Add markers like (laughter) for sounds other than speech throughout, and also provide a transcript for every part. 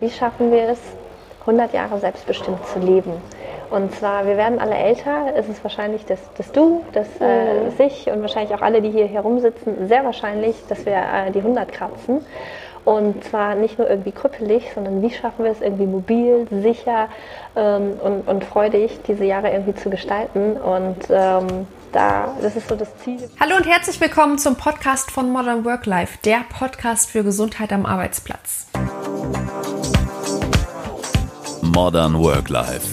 Wie schaffen wir es, 100 Jahre selbstbestimmt zu leben? Und zwar, wir werden alle älter. Es ist wahrscheinlich, dass, dass du, dass äh, mhm. ich und wahrscheinlich auch alle, die hier herumsitzen, sehr wahrscheinlich, dass wir äh, die 100 kratzen. Und zwar nicht nur irgendwie krüppelig, sondern wie schaffen wir es irgendwie mobil, sicher ähm, und, und freudig, diese Jahre irgendwie zu gestalten. Und ähm, da, das ist so das Ziel. Hallo und herzlich willkommen zum Podcast von Modern Work Life, der Podcast für Gesundheit am Arbeitsplatz. Modern Work Life.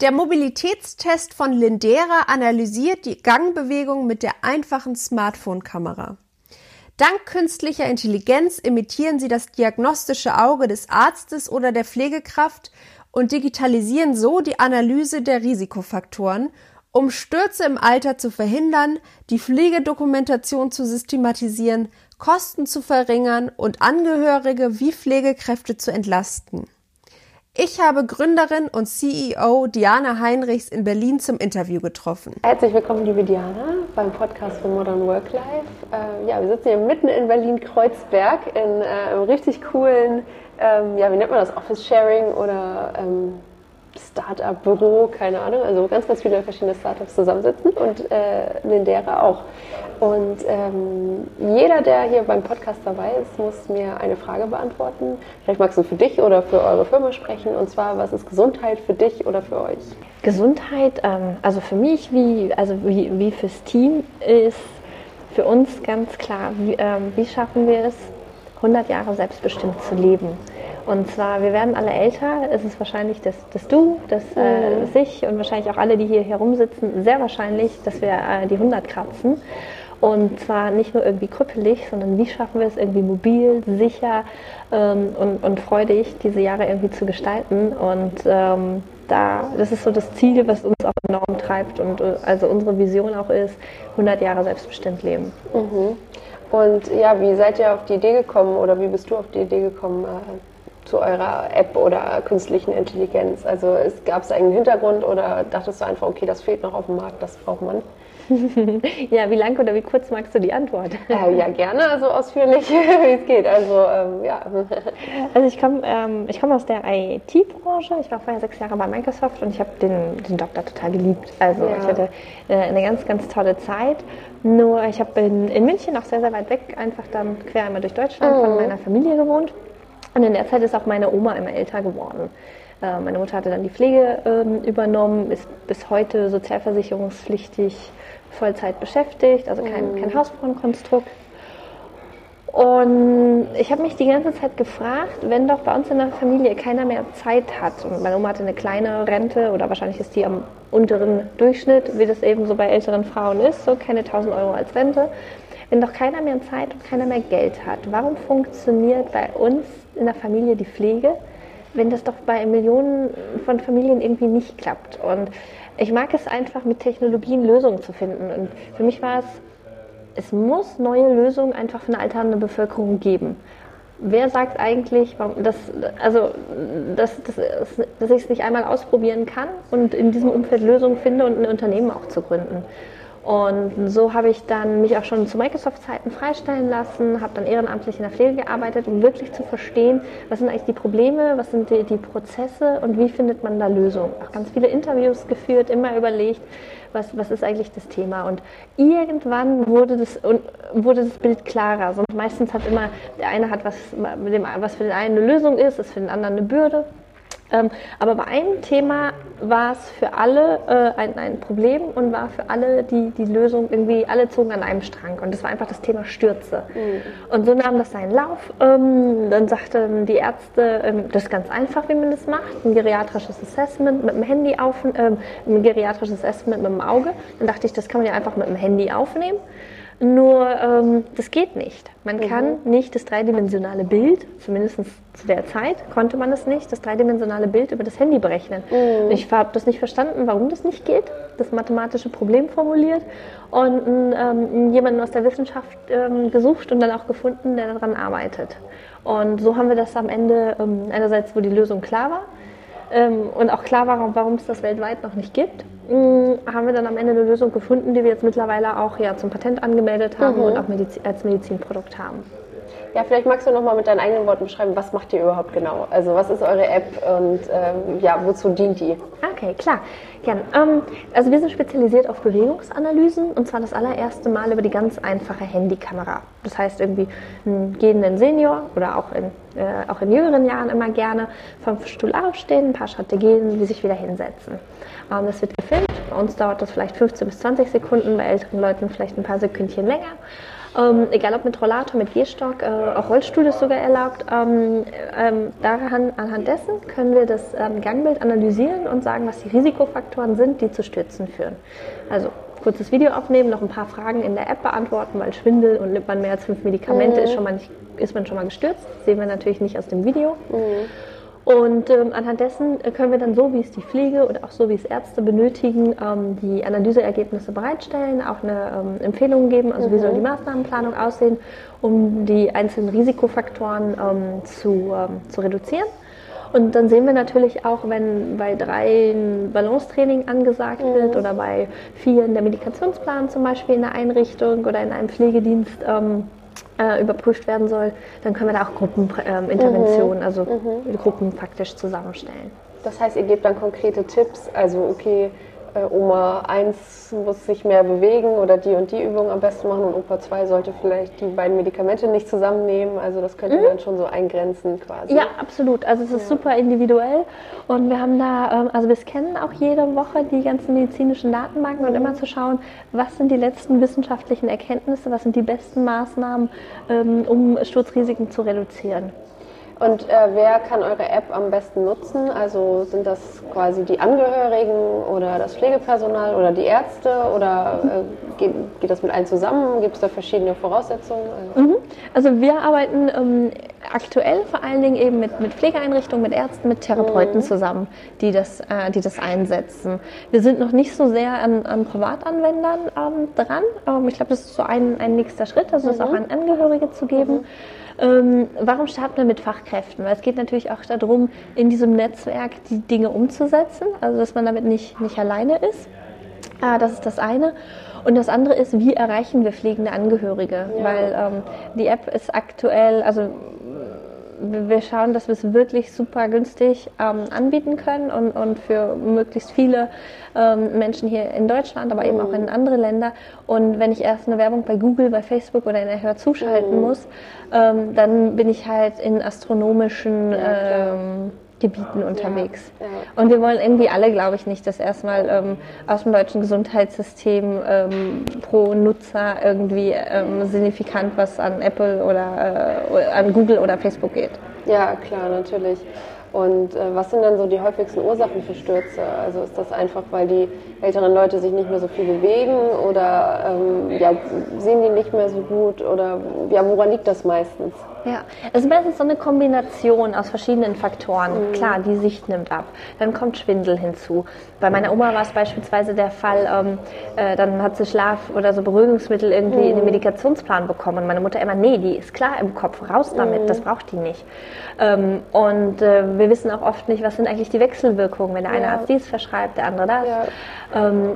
Der Mobilitätstest von Lindera analysiert die Gangbewegung mit der einfachen Smartphone-Kamera. Dank künstlicher Intelligenz imitieren sie das diagnostische Auge des Arztes oder der Pflegekraft und digitalisieren so die Analyse der Risikofaktoren, um Stürze im Alter zu verhindern, die Pflegedokumentation zu systematisieren, Kosten zu verringern und Angehörige wie Pflegekräfte zu entlasten. Ich habe Gründerin und CEO Diana Heinrichs in Berlin zum Interview getroffen. Herzlich willkommen, liebe Diana, beim Podcast von Modern Work Life. Äh, ja, wir sitzen hier mitten in Berlin-Kreuzberg in äh, einem richtig coolen, ähm, ja, wie nennt man das, Office Sharing oder ähm, Startup-Büro, keine Ahnung, also ganz, ganz viele verschiedene Startups zusammensitzen und äh, Lindera auch. Und ähm, jeder, der hier beim Podcast dabei ist, muss mir eine Frage beantworten. Vielleicht magst du für dich oder für eure Firma sprechen. Und zwar, was ist Gesundheit für dich oder für euch? Gesundheit, ähm, also für mich wie, also wie, wie fürs Team, ist für uns ganz klar, wie, ähm, wie schaffen wir es, 100 Jahre selbstbestimmt zu leben. Und zwar, wir werden alle älter. Es ist wahrscheinlich, dass, dass du, dass äh, mhm. ich und wahrscheinlich auch alle, die hier herumsitzen, sehr wahrscheinlich, dass wir äh, die 100 kratzen. Und zwar nicht nur irgendwie krüppelig, sondern wie schaffen wir es irgendwie mobil, sicher ähm, und, und freudig, diese Jahre irgendwie zu gestalten. Und ähm, da, das ist so das Ziel, was uns auch enorm treibt und äh, also unsere Vision auch ist, 100 Jahre selbstbestimmt leben. Mhm. Und ja, wie seid ihr auf die Idee gekommen oder wie bist du auf die Idee gekommen, äh, zu eurer App oder künstlichen Intelligenz? Also gab es einen Hintergrund oder dachtest du einfach, okay, das fehlt noch auf dem Markt, das braucht man? (laughs) ja, wie lang oder wie kurz magst du die Antwort? Äh, ja, gerne, so ausführlich (laughs) wie es geht. Also, ähm, ja. (laughs) Also ich komme ähm, komm aus der IT-Branche. Ich war vorher sechs Jahre bei Microsoft und ich habe den, den Job da total geliebt. Also ja. ich hatte äh, eine ganz, ganz tolle Zeit. Nur ich habe in, in München auch sehr, sehr weit weg einfach dann quer einmal durch Deutschland mhm. von meiner Familie gewohnt. Und in der Zeit ist auch meine Oma immer älter geworden. Äh, meine Mutter hatte dann die Pflege ähm, übernommen, ist bis heute sozialversicherungspflichtig Vollzeit beschäftigt, also kein, mhm. kein Hausfrauenkonstrukt. Und ich habe mich die ganze Zeit gefragt, wenn doch bei uns in der Familie keiner mehr Zeit hat und meine Oma hatte eine kleine Rente oder wahrscheinlich ist die am unteren Durchschnitt, wie das eben so bei älteren Frauen ist, so keine 1000 Euro als Rente. Wenn doch keiner mehr Zeit und keiner mehr Geld hat, warum funktioniert bei uns in der Familie die Pflege, wenn das doch bei Millionen von Familien irgendwie nicht klappt. Und ich mag es einfach, mit Technologien Lösungen zu finden. Und für mich war es, es muss neue Lösungen einfach für eine alternde Bevölkerung geben. Wer sagt eigentlich, dass, also, dass, dass, dass ich es nicht einmal ausprobieren kann und in diesem Umfeld Lösungen finde und ein Unternehmen auch zu gründen? Und so habe ich dann mich auch schon zu Microsoft-Zeiten freistellen lassen, habe dann ehrenamtlich in der Pflege gearbeitet, um wirklich zu verstehen, was sind eigentlich die Probleme, was sind die, die Prozesse und wie findet man da Lösungen. Auch ganz viele Interviews geführt, immer überlegt, was, was ist eigentlich das Thema. Und irgendwann wurde das, wurde das Bild klarer. Sonst meistens hat immer, der eine hat was, was für den einen eine Lösung ist, ist für den anderen eine Bürde. Ähm, aber bei einem Thema war es für alle äh, ein, ein, Problem und war für alle die, die Lösung irgendwie, alle zogen an einem Strang. Und das war einfach das Thema Stürze. Mhm. Und so nahm das seinen Lauf. Ähm, dann sagten die Ärzte, ähm, das ist ganz einfach, wie man das macht. Ein geriatrisches Assessment mit dem Handy auf, ähm, ein geriatrisches Assessment mit dem Auge. Dann dachte ich, das kann man ja einfach mit dem Handy aufnehmen. Nur ähm, das geht nicht. Man mhm. kann nicht das dreidimensionale Bild, zumindest zu der Zeit konnte man es nicht, das dreidimensionale Bild über das Handy berechnen. Mhm. Ich habe das nicht verstanden, warum das nicht geht, das mathematische Problem formuliert und ähm, jemanden aus der Wissenschaft ähm, gesucht und dann auch gefunden, der daran arbeitet. Und so haben wir das am Ende ähm, einerseits, wo die Lösung klar war, ähm, und auch klar war, warum es das weltweit noch nicht gibt, mh, mm, haben wir dann am Ende eine Lösung gefunden, die wir jetzt mittlerweile auch ja zum Patent angemeldet haben mhm. und auch Mediz als Medizinprodukt haben. Ja, vielleicht magst du noch mal mit deinen eigenen Worten beschreiben, was macht ihr überhaupt genau? Also was ist eure App und ähm, ja, wozu dient die? Okay, klar. Gern. Ähm, also wir sind spezialisiert auf Bewegungsanalysen und zwar das allererste Mal über die ganz einfache Handykamera. Das heißt irgendwie einen gehenden Senior oder auch in, äh, auch in jüngeren Jahren immer gerne vom Stuhl aufstehen, ein paar Schritte gehen, wie sich wieder hinsetzen. Ähm, das wird gefilmt. Bei uns dauert das vielleicht 15 bis 20 Sekunden, bei älteren Leuten vielleicht ein paar Sekündchen länger. Ähm, egal ob mit Rollator, mit Gehstock, äh, auch Rollstuhl ist sogar erlaubt. Ähm, ähm, daran, anhand dessen können wir das ähm, Gangbild analysieren und sagen, was die Risikofaktoren sind, die zu Stürzen führen. Also kurzes Video aufnehmen, noch ein paar Fragen in der App beantworten, weil Schwindel und nimmt man mehr als fünf Medikamente, mhm. ist, schon mal nicht, ist man schon mal gestürzt. Das sehen wir natürlich nicht aus dem Video. Mhm. Und ähm, anhand dessen können wir dann so, wie es die Pflege oder auch so, wie es Ärzte benötigen, ähm, die Analyseergebnisse bereitstellen, auch eine ähm, Empfehlung geben, also mhm. wie soll die mhm. Maßnahmenplanung aussehen, um die einzelnen Risikofaktoren ähm, zu, ähm, zu reduzieren. Und dann sehen wir natürlich auch, wenn bei drei ein Balancetraining angesagt mhm. wird oder bei vier der Medikationsplan zum Beispiel in der Einrichtung oder in einem Pflegedienst ähm, äh, überprüft werden soll, dann können wir da auch Gruppeninterventionen, ähm, mhm. also mhm. Gruppen praktisch zusammenstellen. Das heißt, ihr gebt dann konkrete Tipps, also okay, äh, Oma 1 muss sich mehr bewegen oder die und die Übung am besten machen und Opa 2 sollte vielleicht die beiden Medikamente nicht zusammennehmen. Also das könnt ihr mhm. dann schon so eingrenzen quasi. Ja, absolut. Also es ist ja. super individuell und wir haben da, ähm, also wir scannen auch jede Woche die ganzen medizinischen Datenbanken mhm. und immer zu schauen, was sind die letzten wissenschaftlichen Erkenntnisse, was sind die besten Maßnahmen, ähm, um Sturzrisiken zu reduzieren. Und äh, wer kann eure App am besten nutzen? Also sind das quasi die Angehörigen oder das Pflegepersonal oder die Ärzte oder äh, geht, geht, das mit allen zusammen? Gibt es da verschiedene Voraussetzungen? Mhm. Also wir arbeiten ähm, aktuell vor allen Dingen eben mit, mit Pflegeeinrichtungen, mit Ärzten, mit Therapeuten mhm. zusammen, die das, äh, die das einsetzen. Wir sind noch nicht so sehr an, an Privatanwendern ähm, dran. Ähm, ich glaube, das ist so ein, ein nächster Schritt, also mhm. es auch an Angehörige zu geben. Mhm. Ähm, warum starten wir mit Fachkräften? Weil es geht natürlich auch darum, in diesem Netzwerk die Dinge umzusetzen, also dass man damit nicht, nicht alleine ist. Ah, das ist das eine. Und das andere ist, wie erreichen wir pflegende Angehörige? Ja. Weil ähm, die App ist aktuell, also wir schauen, dass wir es wirklich super günstig ähm, anbieten können und, und für möglichst viele ähm, Menschen hier in Deutschland, aber eben auch in andere Länder. Und wenn ich erst eine Werbung bei Google, bei Facebook oder in der Hör zuschalten mhm. muss, ähm, dann bin ich halt in astronomischen ja, Gebieten unterwegs. Ja, ja. Und wir wollen irgendwie alle, glaube ich, nicht, dass erstmal ähm, aus dem deutschen Gesundheitssystem ähm, pro Nutzer irgendwie ähm, signifikant was an Apple oder äh, an Google oder Facebook geht. Ja, klar, natürlich. Und äh, was sind denn so die häufigsten Ursachen für Stürze? Also ist das einfach, weil die älteren Leute sich nicht mehr so viel bewegen oder ähm, ja, sehen die nicht mehr so gut oder ja, woran liegt das meistens? Ja, es ist meistens so eine Kombination aus verschiedenen Faktoren. Mhm. Klar, die Sicht nimmt ab. Dann kommt Schwindel hinzu. Bei meiner Oma war es beispielsweise der Fall, ähm, äh, dann hat sie Schlaf- oder so Beruhigungsmittel irgendwie mhm. in den mhm. Medikationsplan bekommen. meine Mutter immer, nee, die ist klar im Kopf, raus damit, mhm. das braucht die nicht. Ähm, und äh, wir wissen auch oft nicht, was sind eigentlich die Wechselwirkungen, wenn der eine Arzt dies verschreibt, der andere das. Ja. Ähm,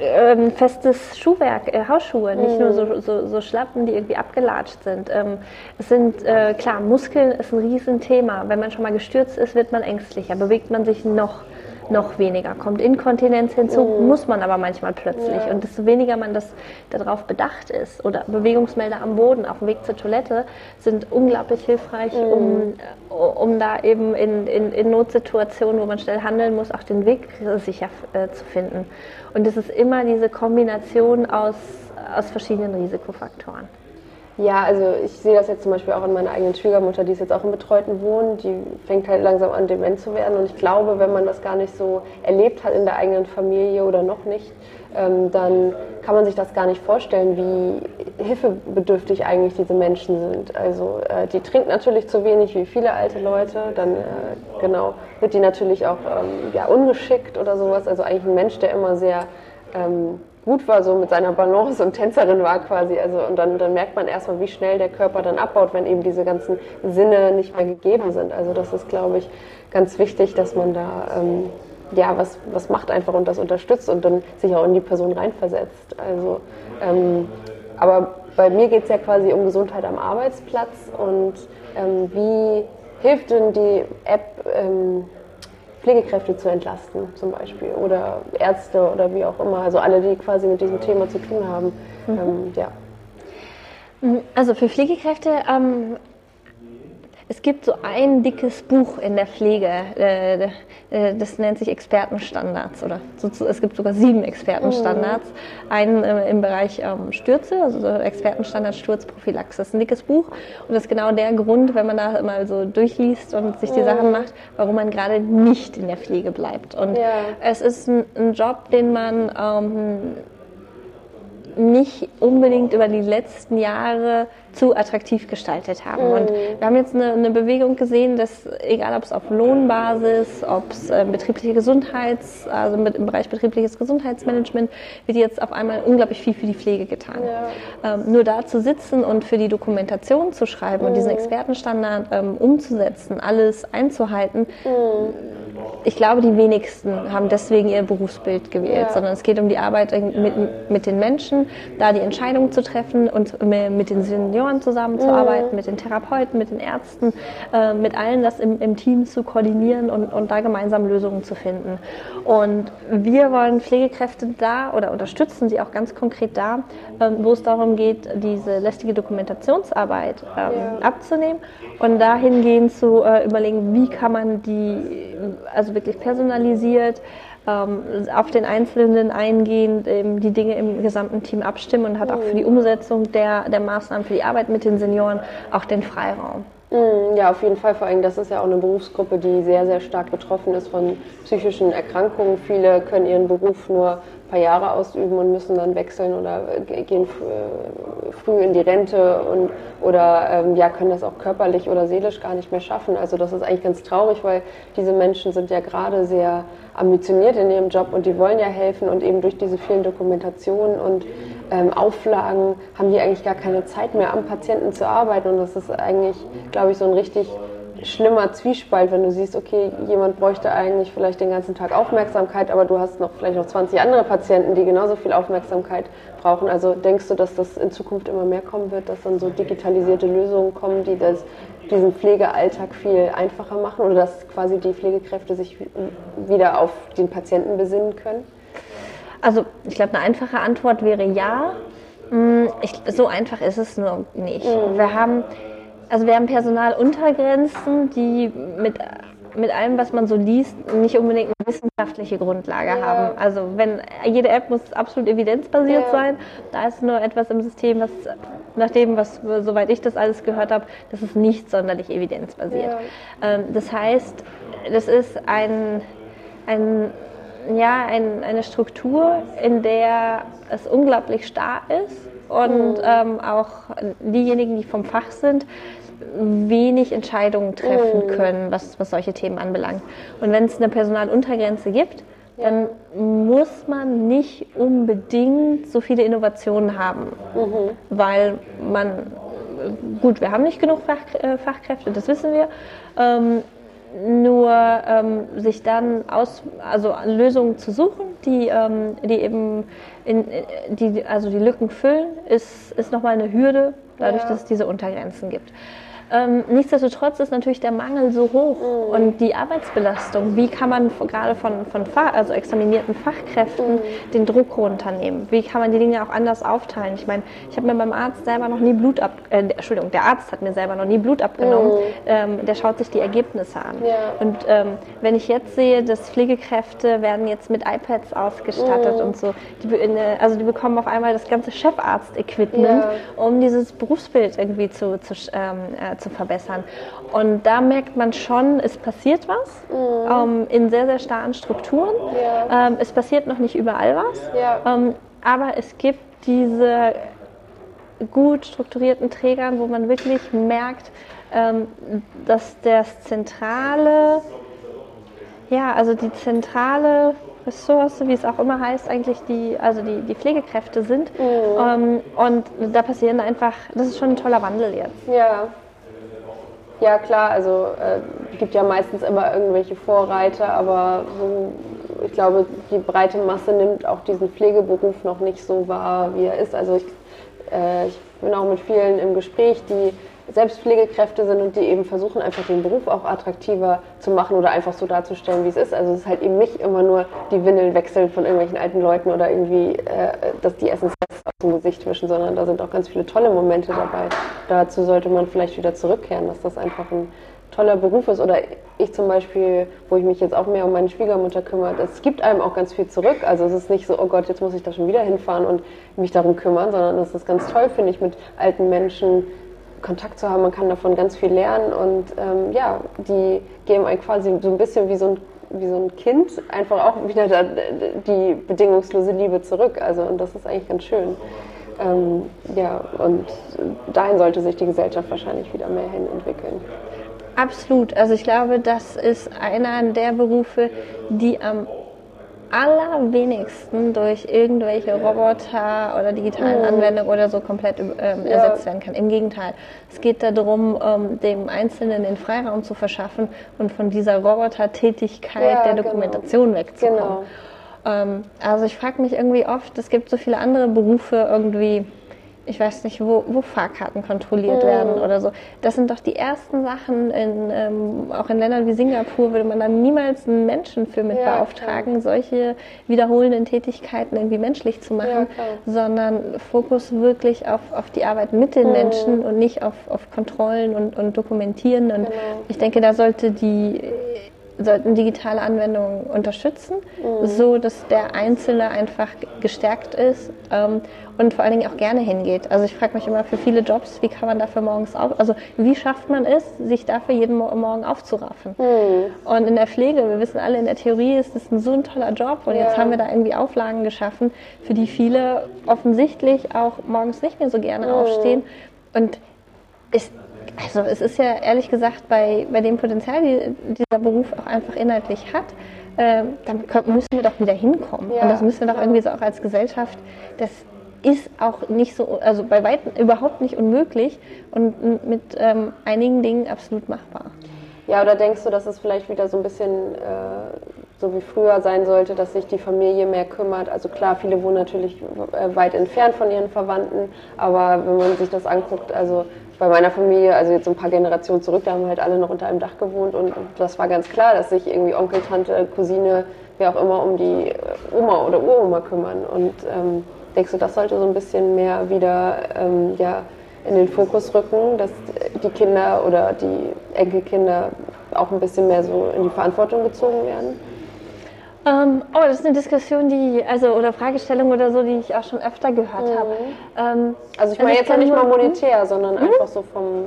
äh, äh, festes Schuhwerk, äh, Hausschuhe, nicht nur so, mhm. so, so, Schlappen, die irgendwie abgelatscht sind. Ähm, es sind äh, klar, Muskeln ist ein Riesenthema. Wenn man schon mal gestürzt ist, wird man ängstlicher, bewegt man sich noch noch weniger. Kommt Inkontinenz hinzu, mhm. muss man aber manchmal plötzlich. Ja. Und desto weniger man das darauf bedacht ist oder Bewegungsmelder am Boden auf dem Weg zur Toilette sind unglaublich hilfreich, mhm. um, um da eben in, in, in, Notsituationen, wo man schnell handeln muss, auch den Weg sicher äh, zu finden. Und es ist immer diese Kombination aus, aus verschiedenen Risikofaktoren. Ja, also ich sehe das jetzt zum Beispiel auch an meiner eigenen Schwiegermutter, die ist jetzt auch im betreuten Wohnen, die fängt halt langsam an, dement zu werden. Und ich glaube, wenn man das gar nicht so erlebt hat in der eigenen Familie oder noch nicht, ähm, dann kann man sich das gar nicht vorstellen, wie hilfebedürftig eigentlich diese Menschen sind. Also äh, die trinkt natürlich zu wenig wie viele alte Leute, dann äh, genau wird die natürlich auch ähm, ja, ungeschickt oder sowas. Also eigentlich ein Mensch, der immer sehr ähm, gut war, so mit seiner Balance und Tänzerin war quasi. Also, und dann, dann merkt man erstmal, wie schnell der Körper dann abbaut, wenn eben diese ganzen Sinne nicht mehr gegeben sind. Also das ist, glaube ich, ganz wichtig, dass man da ähm, ja, was, was macht einfach und das unterstützt und dann sich auch in die Person reinversetzt. Also, ähm, aber bei mir geht es ja quasi um Gesundheit am Arbeitsplatz und ähm, wie hilft denn die App, ähm, Pflegekräfte zu entlasten zum Beispiel oder Ärzte oder wie auch immer, also alle, die quasi mit diesem Thema zu tun haben. Mhm. Ähm, ja. Also für Pflegekräfte ähm, es gibt so ein dickes Buch in der Pflege, äh, äh, das nennt sich Expertenstandards oder es gibt sogar sieben Expertenstandards. Mhm. Einen äh, im Bereich ähm, Stürze, also Expertenstandard Sturzprophylaxis, ein dickes Buch. Und das ist genau der Grund, wenn man da mal so durchliest und sich die mhm. Sachen macht, warum man gerade nicht in der Pflege bleibt. Und ja. es ist ein, ein, Job, den man ähm, nicht unbedingt über die letzten Jahre zu attraktiv gestaltet haben. Mhm. Und wir haben jetzt eine, eine, Bewegung gesehen, dass egal ob es auf Lohnbasis, ob es äh, betriebliche Gesundheits, also mit, im Bereich betriebliches Gesundheitsmanagement, wird jetzt auf einmal unglaublich viel für die Pflege getan. Ja. Ähm, nur da zu sitzen und für die Dokumentation zu schreiben mhm. und diesen mhm. Expertenstandard ähm, umzusetzen, alles einzuhalten, mhm. ich glaube, die wenigsten haben deswegen ihr Berufsbild gewählt, ja. sondern es geht um die Arbeit mit, mit den Menschen, da die Entscheidungen zu treffen und mit den Senioren zusammenzuarbeiten, mhm. mit den Therapeuten, mit den Ärzten, äh, mit allen das im, im, Team zu koordinieren und, und da gemeinsam Lösungen zu finden. Und wir wollen Pflegekräfte da oder unterstützen sie auch ganz konkret da, ähm, wo es darum geht, diese lästige Dokumentationsarbeit ähm, ja. abzunehmen und dahingehend zu äh, überlegen, wie kann man die also wirklich personalisiert auf den Einzelnen eingehen, ähm, die Dinge im gesamten Team abstimmen und hat auch für die mhm. Umsetzung der, der Maßnahmen, für die Arbeit mit den Senioren auch den Freiraum. Mhm, ja, auf jeden Fall. Vor allem, das ist ja auch eine Berufsgruppe, die sehr, sehr stark betroffen ist von psychischen Erkrankungen. Viele können ihren Beruf nur ein paar Jahre ausüben und müssen dann wechseln oder gehen äh, früh in die Rente und, oder ähm, ja, können das auch körperlich oder seelisch gar nicht mehr schaffen. Also das ist eigentlich ganz traurig, weil diese Menschen sind ja gerade sehr ambitioniert in ihrem Job und die wollen ja helfen und eben durch diese vielen Dokumentationen und ähm, Auflagen haben die eigentlich gar keine Zeit mehr am Patienten zu arbeiten und das ist eigentlich, glaube ich, so ein richtig schlimmer Zwiespalt, wenn du siehst, okay, jemand bräuchte eigentlich vielleicht den ganzen Tag Aufmerksamkeit, aber du hast noch vielleicht noch 20 andere Patienten, die genauso viel Aufmerksamkeit brauchen. Also denkst du, dass das in Zukunft immer mehr kommen wird, dass dann so digitalisierte Lösungen kommen, die das, diesen Pflegealltag viel einfacher machen oder dass quasi die Pflegekräfte sich wieder auf den Patienten besinnen können? Also ich glaube, eine einfache Antwort wäre ja. Mm, ich, so einfach ist es nur nicht. Mhm. Wir haben also wir haben Personaluntergrenzen, die mit, mit allem, was man so liest, nicht unbedingt eine wissenschaftliche Grundlage ja. haben. Also wenn jede App muss absolut evidenzbasiert ja. sein, da ist nur etwas im System, was nach dem, was soweit ich das alles gehört habe, das ist nicht sonderlich evidenzbasiert. Ja. Ähm, das heißt, das ist ein, ein ja, ein, eine Struktur, in der es unglaublich starr ist und mhm. ähm, auch diejenigen, die vom Fach sind, wenig Entscheidungen treffen mhm. können, was, was solche Themen anbelangt. Und wenn es eine Personaluntergrenze gibt, dann muss man nicht unbedingt so viele Innovationen haben, mhm. weil man, gut, wir haben nicht genug Fach, äh, Fachkräfte, das wissen wir. Ähm, nur ähm, sich dann aus, also Lösungen zu suchen, die, ähm, die eben in, die, also die Lücken füllen, ist, ist nochmal eine Hürde, dadurch, ja. dass es diese Untergrenzen gibt. Ähm, nichtsdestotrotz ist natürlich der Mangel so hoch mhm. und die Arbeitsbelastung. Wie kann man gerade von, von Fach, also examinierten Fachkräften mhm. den Druck runternehmen? Wie kann man die Dinge auch anders aufteilen? Ich meine, ich habe mir beim Arzt selber noch nie Blut ab, äh, Entschuldigung, der Arzt hat mir selber noch nie Blut abgenommen. Mhm. Ähm, der schaut sich die Ergebnisse an. Ja. Und ähm, wenn ich jetzt sehe, dass Pflegekräfte werden jetzt mit iPads ausgestattet mhm. und so, die, also die bekommen auf einmal das ganze Chefarzt-Equipment, ja. um dieses Berufsbild irgendwie zu, zu ähm, äh, zu verbessern. Und da merkt man schon, es passiert was mhm. ähm, in sehr, sehr starren Strukturen. Ja. Ähm, es passiert noch nicht überall was, ja. ähm, aber es gibt diese gut strukturierten Trägern, wo man wirklich merkt, ähm, dass das zentrale, ja, also die zentrale Ressource, wie es auch immer heißt, eigentlich die, also die, die Pflegekräfte sind. Mhm. Ähm, und da passieren einfach, das ist schon ein toller Wandel jetzt. Ja. Ja, klar, also äh, gibt ja meistens immer irgendwelche Vorreiter, aber so, ich glaube, die breite Masse nimmt auch diesen Pflegeberuf noch nicht so wahr, wie er ist. Also ich, äh, ich bin auch mit vielen im Gespräch, die selbst Pflegekräfte sind und die eben versuchen, einfach den Beruf auch attraktiver zu machen oder einfach so darzustellen, wie es ist. Also es ist halt eben nicht immer nur die Windeln wechseln von irgendwelchen alten Leuten oder irgendwie, äh, dass die Essensreste aus dem Gesicht wischen, sondern da sind auch ganz viele tolle Momente dabei. Dazu sollte man vielleicht wieder zurückkehren, dass das einfach ein toller Beruf ist. Oder ich zum Beispiel, wo ich mich jetzt auch mehr um meine Schwiegermutter kümmere, es gibt einem auch ganz viel zurück. Also es ist nicht so, oh Gott, jetzt muss ich da schon wieder hinfahren und mich darum kümmern, sondern das ist ganz toll, finde ich, mit alten Menschen Kontakt zu haben. Man kann davon ganz viel lernen und ähm, ja, die geben einem quasi so ein bisschen wie so ein, wie so ein Kind einfach auch wieder da, die bedingungslose Liebe zurück. Also und das ist eigentlich ganz schön. Ähm, ja, und dahin sollte sich die Gesellschaft wahrscheinlich wieder mehr hin entwickeln. Absolut. Also ich glaube, das ist einer der Berufe, die am allerwenigsten durch irgendwelche Roboter oder digitalen Mhm. Anwendungen oder so komplett ähm, ersetzt werden kann. Im Gegenteil, es geht darum, ähm, dem Einzelnen den Freiraum zu verschaffen und von dieser Robotertätigkeit Ja, der genau. Dokumentation wegzukommen. Genau. Ähm, also ich frage mich irgendwie oft, es gibt so viele andere Berufe irgendwie, ich weiß nicht, wo, wo Fahrkarten kontrolliert werden oder so. Das sind doch die ersten Sachen, in, ähm, auch in Ländern wie Singapur würde man dann niemals einen Menschen für mit Ja, beauftragen, solche wiederholenden Tätigkeiten irgendwie menschlich zu machen, Ja, klar. sondern Fokus wirklich auf, auf die Arbeit mit den Menschen und nicht auf, auf Kontrollen und, und Dokumentieren. Und Genau. ich denke, da sollte die sollten digitale Anwendungen unterstützen, Mhm. so dass der Einzelne einfach gestärkt ist ähm, und vor allen Dingen auch gerne hingeht. Also ich frage mich immer für viele Jobs, wie kann man dafür morgens auf, also wie schafft man es, sich dafür jeden Mo- Morgen aufzuraffen? Mhm. Und in der Pflege, wir wissen alle, in der Theorie ist ein so ein toller Job und jetzt Ja. haben wir da irgendwie Auflagen geschaffen, für die viele offensichtlich auch morgens nicht mehr so gerne Mhm. aufstehen. Und ich, also es ist ja ehrlich gesagt bei, bei dem Potenzial, die dieser Beruf auch einfach inhaltlich hat, ähm, dann müssen wir doch wieder hinkommen. Ja, und das müssen wir doch irgendwie so auch als Gesellschaft, das ist auch nicht so, also bei weitem überhaupt nicht unmöglich und mit ähm, einigen Dingen absolut machbar. Ja, oder denkst du, dass es vielleicht wieder so ein bisschen äh, so wie früher sein sollte, dass sich die Familie mehr kümmert? Also klar, viele wohnen natürlich äh, weit entfernt von ihren Verwandten, aber wenn man sich das anguckt, also bei meiner Familie, also jetzt ein paar Generationen zurück, da haben wir halt alle noch unter einem Dach gewohnt und das war ganz klar, dass sich irgendwie Onkel, Tante, Cousine, wer auch immer um die äh, Oma oder Uroma kümmern. Und ähm, denkst du, das sollte so ein bisschen mehr wieder ähm, ja, in den Fokus rücken, dass die Kinder oder die Enkelkinder auch ein bisschen mehr so in die Verantwortung gezogen werden? Ähm, oh, das ist eine Diskussion, die, also oder Fragestellung oder so, die ich auch schon öfter gehört habe. Ähm, Also ich meine jetzt noch kann nicht mal nur- monetär, sondern einfach so vom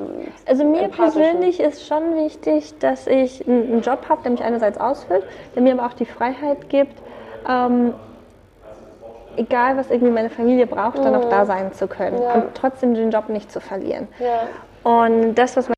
Also mir persönlich ist schon wichtig, dass ich einen Job habe, der mich einerseits ausfüllt, der mir aber auch die Freiheit gibt, ähm, egal was irgendwie meine Familie braucht, dann auch da sein zu können Ja. und trotzdem den Job nicht zu verlieren. ja. Und das, was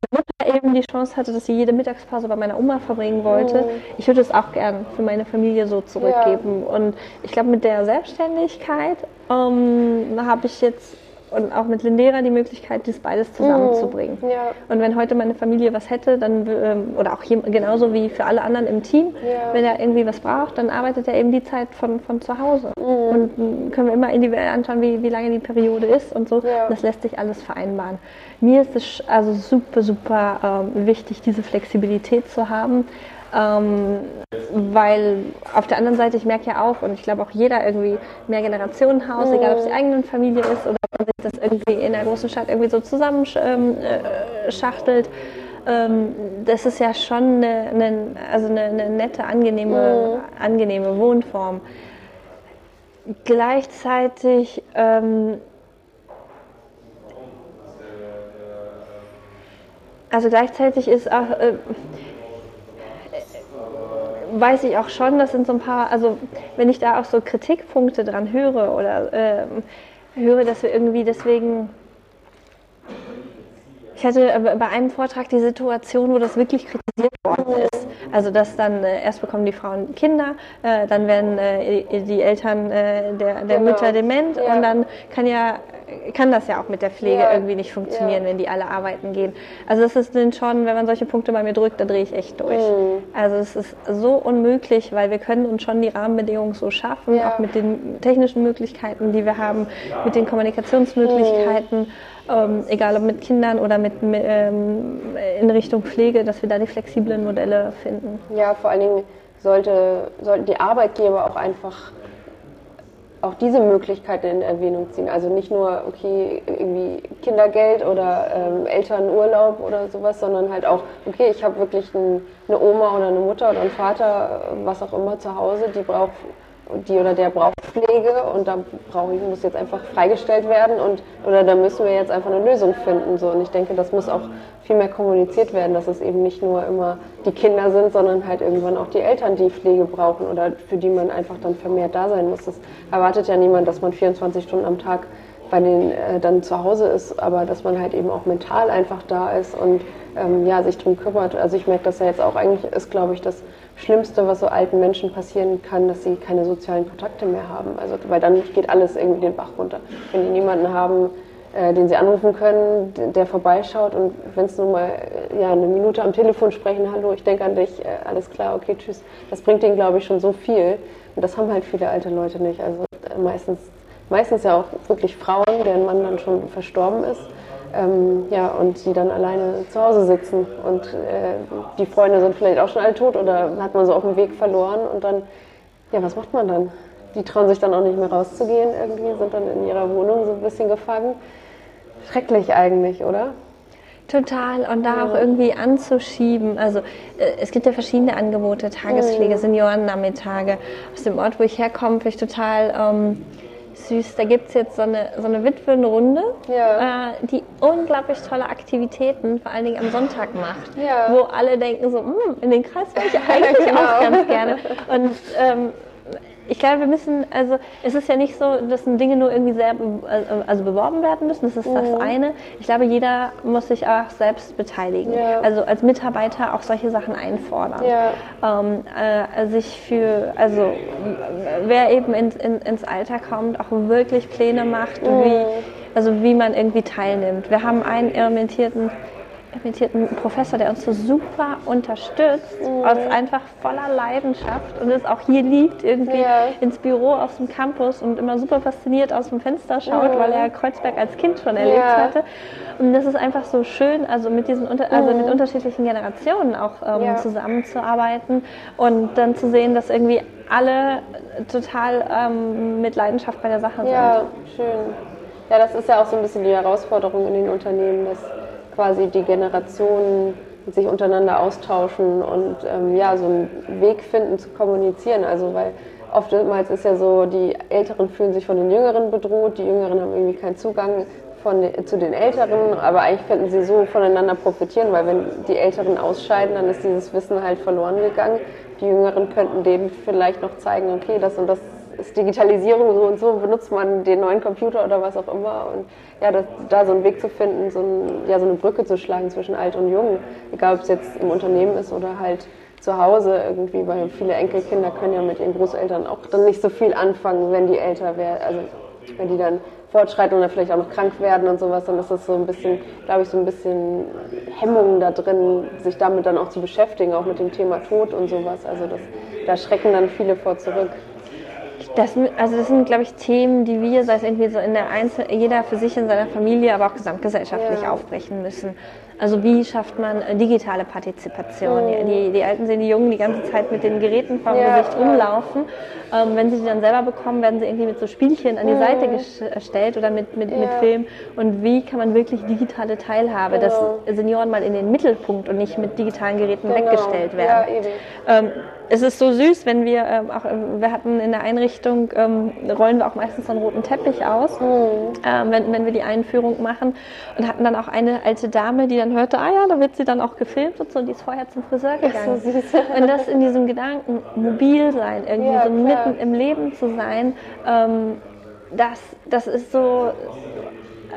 meine Mutter eben die Chance hatte, dass sie jede Mittagspause bei meiner Oma verbringen wollte, Mhm. ich würde es auch gern für meine Familie so zurückgeben. Und ich glaube, mit der Selbstständigkeit ähm, habe ich jetzt und auch mit Lindera die Möglichkeit, das beides zusammenzubringen. Mhm. Ja. Und wenn heute meine Familie was hätte, dann ähm, oder auch genauso wie für alle anderen im Team, Ja. wenn er irgendwie was braucht, dann arbeitet er eben die Zeit von, von zu Hause. Mhm. Und können wir immer individuell anschauen, wie, wie lange die Periode ist und so. Ja. Das lässt sich alles vereinbaren. Mir ist es also super, super ähm, wichtig, diese Flexibilität zu haben. Ähm, weil auf der anderen Seite, ich merke ja auch, und ich glaube auch jeder irgendwie Mehrgenerationenhaus, egal ob es die eigene Familie ist oder man sich das irgendwie in der großen Stadt irgendwie so zusammenschachtelt, ähm, äh, ähm, das ist ja schon eine, eine, also eine, eine nette, angenehme, angenehme Wohnform. Gleichzeitig ähm, also gleichzeitig ist auch, äh, weiß ich auch schon, das sind so ein paar, also wenn ich da auch so Kritikpunkte dran höre oder ähm, höre, dass wir irgendwie deswegen ich hatte äh, bei einem Vortrag die Situation, wo das wirklich kritisiert worden ist. Also dass dann äh, erst bekommen die Frauen Kinder, äh, dann werden äh, die Eltern äh, der, der Genau. Mütter dement Ja. und dann kann ja kann das ja auch mit der Pflege Ja. irgendwie nicht funktionieren, Ja. wenn die alle arbeiten gehen. Also es ist dann schon, wenn man solche Punkte bei mir drückt, da drehe ich echt durch. Mhm. Also es ist so unmöglich, weil wir können uns schon die Rahmenbedingungen so schaffen, auch mit den technischen Möglichkeiten, die wir haben, mit den Kommunikationsmöglichkeiten, Mhm. Ähm, egal ob mit Kindern oder mit ähm, in Richtung Pflege, dass wir da die flexiblen Modelle finden. Ja, vor allen Dingen sollte, sollten die Arbeitgeber auch einfach auch diese Möglichkeiten in Erwähnung ziehen. Also nicht nur, okay, irgendwie Kindergeld oder ähm, Elternurlaub oder sowas, sondern halt auch, okay, ich habe wirklich ein, eine Oma oder eine Mutter oder einen Vater, äh, was auch immer zu Hause, die braucht die oder der braucht Pflege und da brauche ich, muss jetzt einfach freigestellt werden und oder da müssen wir jetzt einfach eine Lösung finden. So. Und ich denke, das muss auch viel mehr kommuniziert werden, dass es eben nicht nur immer die Kinder sind, sondern halt irgendwann auch die Eltern, die Pflege brauchen oder für die man einfach dann vermehrt da sein muss. Das erwartet ja niemand, dass man 24 Stunden am Tag bei denen äh, dann zu Hause ist, aber dass man halt eben auch mental einfach da ist und ähm, ja, sich drum kümmert. Also ich merke das ja jetzt auch eigentlich ist, glaube ich, das Schlimmste, was so alten Menschen passieren kann, dass sie keine sozialen Kontakte mehr haben. Also weil dann geht alles irgendwie den Bach runter. Wenn die niemanden haben, äh, den sie anrufen können, der vorbeischaut und wenn es nur mal äh, ja, eine Minute am Telefon sprechen, hallo, ich denke an dich, äh, alles klar, okay, tschüss. Das bringt ihnen, glaube ich, schon so viel. Und das haben halt viele alte Leute nicht. Also äh, meistens, meistens ja auch wirklich Frauen, deren Mann dann schon verstorben ist. Ähm, ja, und die dann alleine zu Hause sitzen und äh, die Freunde sind vielleicht auch schon alle tot oder hat man so auf dem Weg verloren und dann, ja, was macht man dann? Die trauen sich dann auch nicht mehr rauszugehen irgendwie, sind dann in ihrer Wohnung so ein bisschen gefangen. Schrecklich eigentlich, oder? Total. Und da auch irgendwie anzuschieben. Also äh, es gibt ja verschiedene Angebote, Tagespflege, Seniorennachmittage. Aus dem Ort, wo ich herkomme, finde ich total ähm, süß. Da gibt es jetzt so eine, so eine Witwenrunde, Ja. äh, die unglaublich tolle Aktivitäten, vor allen Dingen am Sonntag macht. Ja. Wo alle denken so, "Hm, in den Kreis wäre ich (laughs) eigentlich Genau. auch ganz gerne. Und ähm, ich glaube, wir müssen, also es ist ja nicht so, dass Dinge nur irgendwie sehr be- also beworben werden müssen, das ist Mhm. das eine. Ich glaube, jeder muss sich auch selbst beteiligen. Ja. Also als Mitarbeiter auch solche Sachen einfordern. Ja. Ähm, äh, sich für, also wer eben in, in, ins Alter kommt, auch wirklich Pläne macht, Mhm. wie, also wie man irgendwie teilnimmt. Wir haben einen irrementierten irrementierten Professor, der uns so super unterstützt, Mhm. aus einfach voller Leidenschaft und es auch hier liebt, irgendwie Ja. ins Büro auf dem Campus und immer super fasziniert aus dem Fenster schaut, weil er Kreuzberg als Kind schon erlebt Ja. hatte. Und das ist einfach so schön, also mit diesen unter also mit unterschiedlichen Generationen auch ähm, Mhm. Ja. zusammenzuarbeiten und dann zu sehen, dass irgendwie alle total ähm, mit Leidenschaft bei der Sache sind. Ja, schön. Ja, das ist ja auch so ein bisschen die Herausforderung in den Unternehmen, dass quasi die Generationen sich untereinander austauschen und ähm, ja, so einen Weg finden zu kommunizieren. Also weil oftmals ist ja so, die Älteren fühlen sich von den Jüngeren bedroht, die Jüngeren haben irgendwie keinen Zugang von zu den Älteren, aber eigentlich könnten sie so voneinander profitieren, weil wenn die Älteren ausscheiden, dann ist dieses Wissen halt verloren gegangen. Die Jüngeren könnten denen vielleicht noch zeigen, okay, das und das ist Digitalisierung so und so, benutzt man den neuen Computer oder was auch immer. Und ja, das, da so einen Weg zu finden, so, ein, ja, so eine Brücke zu schlagen zwischen alt und jung, egal ob es jetzt im Unternehmen ist oder halt zu Hause irgendwie, weil viele Enkelkinder können ja mit ihren Großeltern auch dann nicht so viel anfangen, wenn die älter werden, also wenn die dann fortschreiten oder vielleicht auch noch krank werden und sowas, dann ist das so ein bisschen, glaube ich, so ein bisschen Hemmungen da drin, sich damit dann auch zu beschäftigen, auch mit dem Thema Tod und sowas. Also das, da schrecken dann viele vor zurück. Das, also das sind, glaube ich, Themen, die wir, sei es irgendwie so in der Einzel jeder für sich in seiner Familie, aber auch gesamtgesellschaftlich Ja. aufbrechen müssen. Also wie schafft man äh, digitale Partizipation? Mhm. Die, die Alten sehen die Jungen die ganze Zeit mit den Geräten vor dem Ja, Gesicht rumlaufen. Ähm, wenn sie die dann selber bekommen, werden sie irgendwie mit so Spielchen an die Seite gestellt oder mit, mit, mit Mhm. Ja. Film. Und wie kann man wirklich digitale Teilhabe, Genau. dass Senioren mal in den Mittelpunkt und nicht mit digitalen Geräten Genau. weggestellt werden? Ja, eben. Ähm, es ist so süß, wenn wir ähm, auch, ähm, wir hatten in der Einrichtung, ähm, rollen wir auch meistens so einen roten Teppich aus, ähm, wenn, wenn wir die Einführung machen und hatten dann auch eine alte Dame, die dann hörte, ah ja, da wird sie dann auch gefilmt und so, und die ist vorher zum Friseur gegangen. so süß. Und das in diesem Gedanken, mobil sein, irgendwie Ja, so mitten im Leben zu sein, ähm, das, das ist so,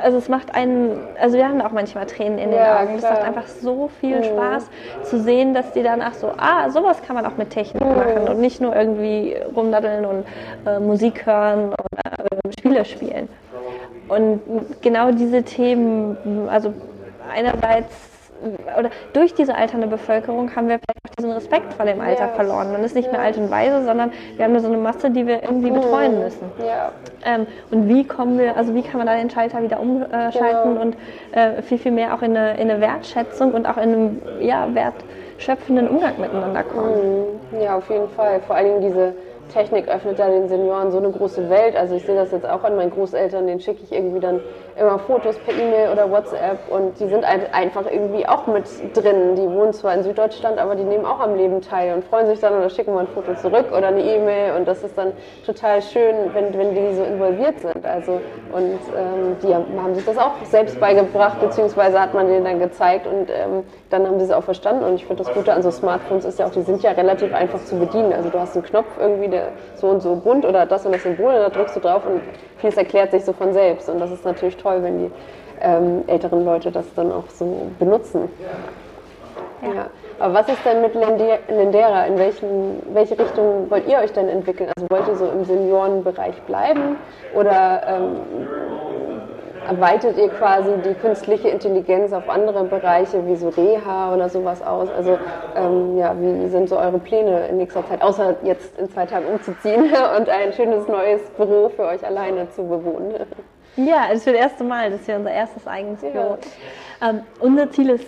also es macht einen, also wir haben auch manchmal Tränen in den Ja, Augen. Es klar. Mhm. macht einfach so viel Spaß zu sehen, dass die danach so, ah, sowas kann man auch mit Technik Mhm. machen und nicht nur irgendwie rumdaddeln und äh, Musik hören oder äh, Spiele spielen. und genau diese Themen, also einerseits oder durch diese alternde Bevölkerung haben wir vielleicht auch diesen Respekt vor dem Alter Ja. verloren. Man ist nicht mehr Ja. alt und weise, sondern wir haben so eine Masse, die wir irgendwie betreuen müssen. Ja. Ähm, und wie kommen wir, also wie kann man da den Schalter wieder umschalten Genau. und äh, viel, viel mehr auch in eine, in eine Wertschätzung und auch in einen ja, wertschöpfenden Umgang miteinander kommen. Mhm. Ja, auf jeden Fall. Vor Dingen diese Technik öffnet da den Senioren so eine große Welt. Also ich sehe das jetzt auch an meinen Großeltern, denen schicke ich irgendwie dann immer Fotos per E-Mail oder WhatsApp und die sind ein- einfach irgendwie auch mit drin. Die wohnen zwar in Süddeutschland, aber die nehmen auch am Leben teil und freuen sich dann oder schicken mal ein Foto zurück oder eine E-Mail und das ist dann total schön, wenn, wenn die so involviert sind. Also und ähm, die haben sich das auch selbst beigebracht, beziehungsweise hat man denen dann gezeigt und ähm, dann haben sie es auch verstanden. Und ich finde das Gute an so Smartphones ist ja auch, die sind ja relativ einfach zu bedienen. Also du hast einen Knopf irgendwie, der so und so bunt oder das und das Symbol, und da drückst du drauf und vieles erklärt sich so von selbst. Und das ist natürlich toll, wenn die ähm, älteren Leute das dann auch so benutzen. Ja. Aber was ist denn mit Lindera? In welchen, welche Richtung wollt ihr euch denn entwickeln? Also wollt ihr so im Seniorenbereich bleiben oder ähm, erweitert ihr quasi die künstliche Intelligenz auf andere Bereiche wie so Reha oder sowas aus? Also ähm, ja, wie sind so eure Pläne in nächster Zeit, außer jetzt in zwei Tagen umzuziehen (laughs) und ein schönes neues Büro für euch alleine zu bewohnen? Ja, es ist das erste Mal, dass wir unser erstes eigenes Ja. Büro. Ähm, unser Ziel ist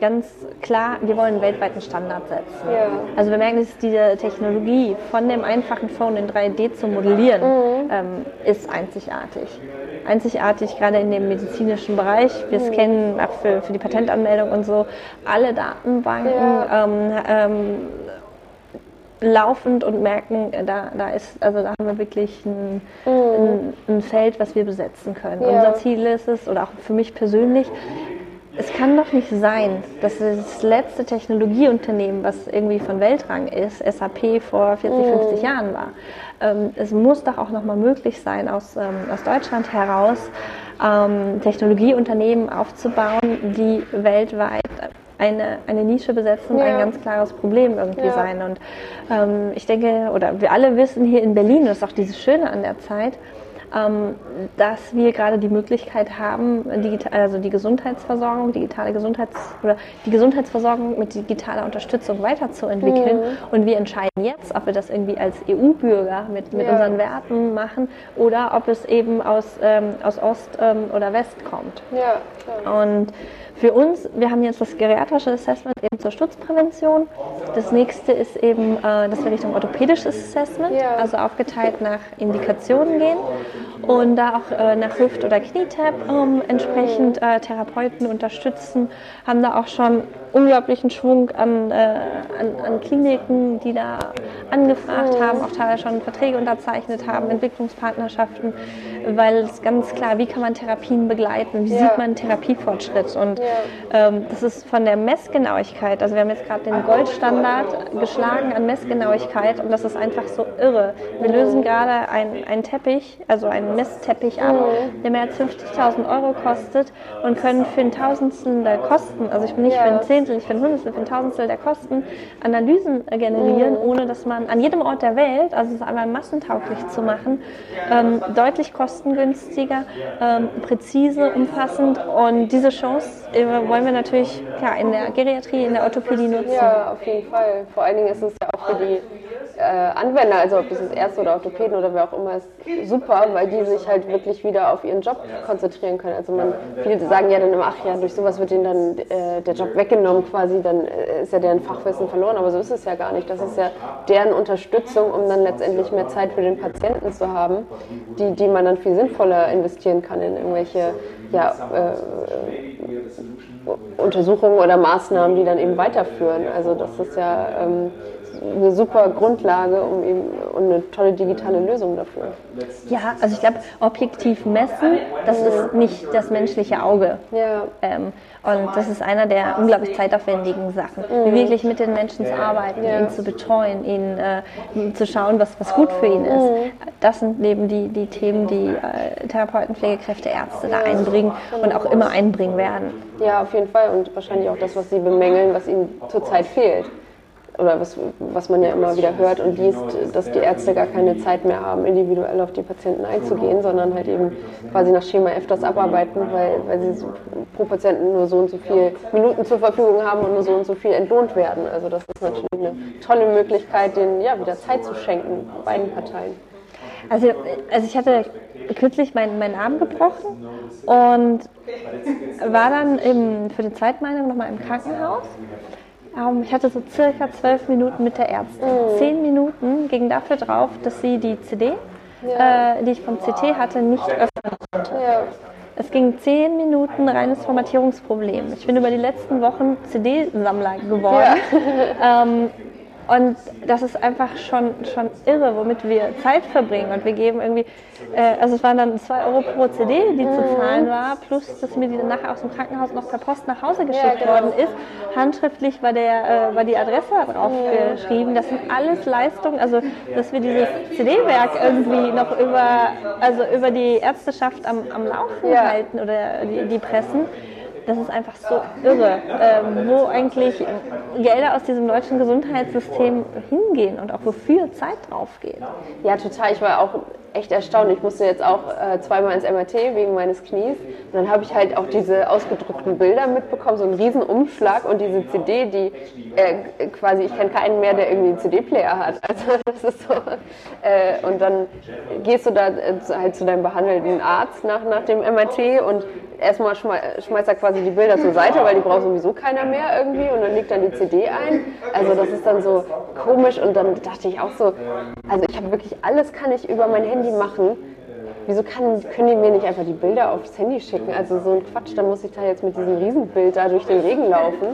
ganz klar, wir wollen einen weltweiten Standard setzen. Ja. Also wir merken, dass diese Technologie von dem einfachen Phone in 3D zu modellieren, Mhm. ähm, ist einzigartig. Einzigartig gerade in dem medizinischen Bereich. Wir Mhm. scannen auch für, für die Patentanmeldung und so alle Datenbanken. Ja. Ähm, ähm, laufend und merken, äh, da, da ist, also da haben wir wirklich ein, ein, ein Feld, was wir besetzen können. Ja. Unser Ziel ist es, oder auch für mich persönlich, es kann doch nicht sein, dass das letzte Technologieunternehmen, was irgendwie von Weltrang ist, SAP vor 40, Mhm. 50 Jahren war. Ähm, es muss doch auch nochmal möglich sein, aus, ähm, aus Deutschland heraus ähm, Technologieunternehmen aufzubauen, die weltweit eine, eine Nische besetzen und Ja. ein ganz klares Problem irgendwie Ja. sein. Und ähm, ich denke, oder wir alle wissen hier in Berlin, das ist auch dieses Schöne an der Zeit, dass wir gerade die Möglichkeit haben, digita- also die Gesundheitsversorgung, digitale Gesundheits- oder die Gesundheitsversorgung mit digitaler Unterstützung weiterzuentwickeln. Und wir entscheiden jetzt, ob wir das irgendwie als EU-Bürger mit, mit Ja. unseren Werten machen oder ob es eben aus, ähm, aus Ost ähm, oder West kommt. Ja, klar. Und für uns, wir haben jetzt das geriatrische Assessment eben zur Sturzprävention. Das nächste ist eben, äh, dass wir Richtung orthopädisches Assessment, also aufgeteilt nach Indikationen gehen und da auch äh, nach Hüft- oder Knietap ähm, entsprechend äh, Therapeuten unterstützen. Haben da auch schon unglaublichen Schwung an, äh, an, an Kliniken, die da angefragt haben, auch teilweise schon Verträge unterzeichnet haben, Entwicklungspartnerschaften, weil es ganz klar, wie kann man Therapien begleiten, wie Ja. sieht man Therapiefortschritt und ähm, das ist von der Messgenauigkeit, also wir haben jetzt gerade den Goldstandard geschlagen an Messgenauigkeit und das ist einfach so irre. Wir lösen gerade einen, einen Teppich, also einen Messteppich ab, der mehr als 50.000 Euro kostet und können für ein Tausendstel der Kosten, also ich bin nicht Ja. für ein Zehntel, ich für ein Hundertstel, für ein Tausendstel der Kosten Analysen generieren, ohne dass man an jedem Ort der Welt, also es einmal massentauglich zu machen, ähm, deutlich kostengünstiger, ähm, präzise, umfassend und diese Chance äh, wollen wir natürlich ja, in der Geriatrie, in der Orthopädie nutzen. Ja, auf jeden Fall. Vor allen Dingen ist es ja auch für die äh, Anwender, also ob das jetzt Ärzte oder Orthopäden oder wer auch immer ist, super, weil die sich halt wirklich wieder auf ihren Job konzentrieren können. Also man, viele sagen ja dann immer, ach ja, durch sowas wird ihnen dann äh, der Job weggenommen quasi, dann äh, ist ja deren Fachwissen verloren, aber so ist es ja gar nicht. Das ist ja deren Unterstützung, um dann letztendlich mehr Zeit für den Patienten zu haben, die, die man dann viel sinnvoller investieren kann in irgendwelche ja, äh, Untersuchungen oder Maßnahmen, die dann eben weiterführen. Also das ist ja ähm, eine super Grundlage um eben, und eine tolle digitale Lösung dafür. Ja, also ich glaube, objektiv messen, das ist nicht das menschliche Auge. Ja. Ähm, und das ist einer der unglaublich zeitaufwendigen Sachen. Wie wirklich mit den Menschen zu arbeiten, Ja. ihn zu betreuen, ihn äh, zu schauen, was, was gut für ihn ist. Das sind eben die, die Themen, die äh, Therapeuten, Pflegekräfte, Ärzte da einbringen und auch immer einbringen werden. Ja, auf jeden Fall. Und wahrscheinlich auch das, was Sie bemängeln, was Ihnen zurzeit fehlt. Oder was, was man ja immer wieder hört und liest, dass die Ärzte gar keine Zeit mehr haben, individuell auf die Patienten einzugehen, sondern halt eben quasi nach Schema F das abarbeiten, weil, weil sie pro Patienten nur so und so viele Minuten zur Verfügung haben und nur so und so viel entlohnt werden. Also das ist natürlich eine tolle Möglichkeit, denen ja, wieder Zeit zu schenken, beiden Parteien. Also, also ich hatte kürzlich meinen, meinen Arm gebrochen und war dann eben für die Zweitmeinung nochmal im Krankenhaus. Ähm, ich hatte so circa zwölf Minuten mit der Ärztin. Mhm. Zehn Minuten ging dafür drauf, dass sie die CD, ja. äh, die ich vom CT hatte, nicht öffnen konnte. Ja. Es ging zehn Minuten reines Formatierungsproblem. Ich bin über die letzten Wochen CD-Sammler geworden. Ja. (laughs) ähm, und das ist einfach schon, schon irre, womit wir Zeit verbringen. Und wir geben irgendwie, äh, also es waren dann 2 Euro pro CD, die mhm. zu zahlen war, plus dass mir die dann nachher aus dem Krankenhaus noch per Post nach Hause geschickt ja, genau. worden ist. Handschriftlich war, der, äh, war die Adresse drauf mhm. geschrieben. Das sind alles Leistungen, also dass wir dieses CD-Werk irgendwie noch über, also über die Ärzteschaft am, am Laufen ja. halten oder die, die Pressen das ist einfach so irre, ähm, wo eigentlich Gelder aus diesem deutschen Gesundheitssystem hingehen und auch wofür Zeit drauf geht. Ja, total. Ich war auch echt erstaunt. Ich musste jetzt auch äh, zweimal ins MRT wegen meines Knies. Und dann habe ich halt auch diese ausgedruckten Bilder mitbekommen, so einen riesen Umschlag und diese CD, die äh, quasi, ich kenne keinen mehr, der irgendwie einen CD-Player hat. (laughs) Also das ist so. Äh, und dann gehst du da äh, halt zu deinem behandelnden Arzt nach, nach dem MRT und erstmal schmeißt er quasi die Bilder zur Seite, weil die braucht sowieso keiner mehr irgendwie und dann legt dann die CD ein. Also das ist dann so komisch und dann dachte ich auch so, also ich habe wirklich alles kann ich über mein Handy machen. Wieso kann, können die mir nicht einfach die Bilder aufs Handy schicken? Also so ein Quatsch, da muss ich da jetzt mit diesem Riesenbild da durch den Regen laufen,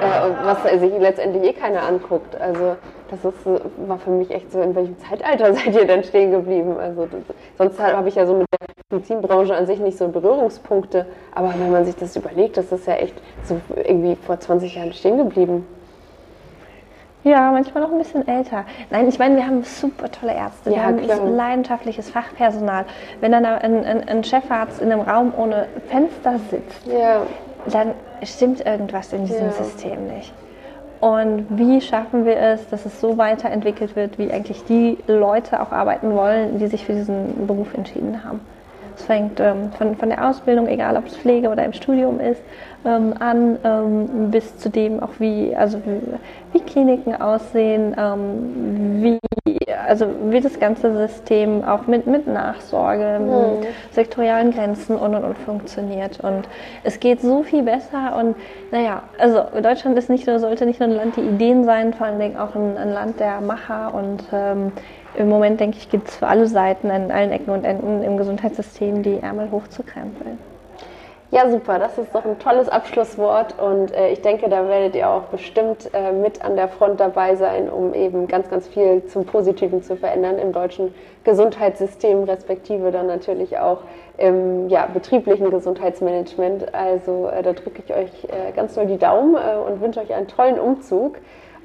äh, was sich letztendlich eh keiner anguckt. Also das ist, war für mich echt so, in welchem Zeitalter (laughs) seid ihr denn stehen geblieben? Also das, sonst habe ich ja so mit der Medizinbranche an sich nicht so Berührungspunkte, aber wenn man sich das überlegt, das ist ja echt so irgendwie vor 20 Jahren stehen geblieben. Ja, manchmal noch ein bisschen älter. Nein, ich meine, wir haben super tolle Ärzte, wir ja, haben klar. leidenschaftliches Fachpersonal. Wenn dann ein, ein, ein, Chefarzt in einem Raum ohne Fenster sitzt, ja. dann stimmt irgendwas in diesem ja. System nicht. Und wie schaffen wir es, dass es so weiterentwickelt wird, wie eigentlich die Leute auch arbeiten wollen, die sich für diesen Beruf entschieden haben? Es fängt ähm, von, von der Ausbildung, egal ob es Pflege oder im Studium ist, ähm, an, ähm, bis zu dem auch wie, also wie, wie Kliniken aussehen, ähm, wie, also wie das ganze System auch mit, mit Nachsorge, mhm. sektorialen Grenzen und und und funktioniert. Und es geht so viel besser und naja, also Deutschland ist nicht nur, sollte nicht nur ein Land der Ideen sein, vor allen Dingen auch ein, ein Land der Macher und ähm, im Moment, denke ich, gibt es für alle Seiten an allen Ecken und Enden im Gesundheitssystem die Ärmel hochzukrempeln. Ja, super. Das ist doch ein tolles Abschlusswort und äh, ich denke, da werdet ihr auch bestimmt äh, mit an der Front dabei sein, um eben ganz, ganz viel zum Positiven zu verändern im deutschen Gesundheitssystem, respektive dann natürlich auch im ja, betrieblichen Gesundheitsmanagement. Also äh, da drücke ich euch äh, ganz doll die Daumen äh, und wünsche euch einen tollen Umzug.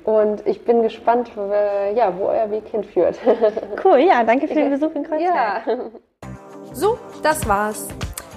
Und ich bin gespannt, wo, ja, wo euer Weg hinführt. Cool, ja, danke für den (laughs) Besuch in Kreuzberg. Ja. So, das war's.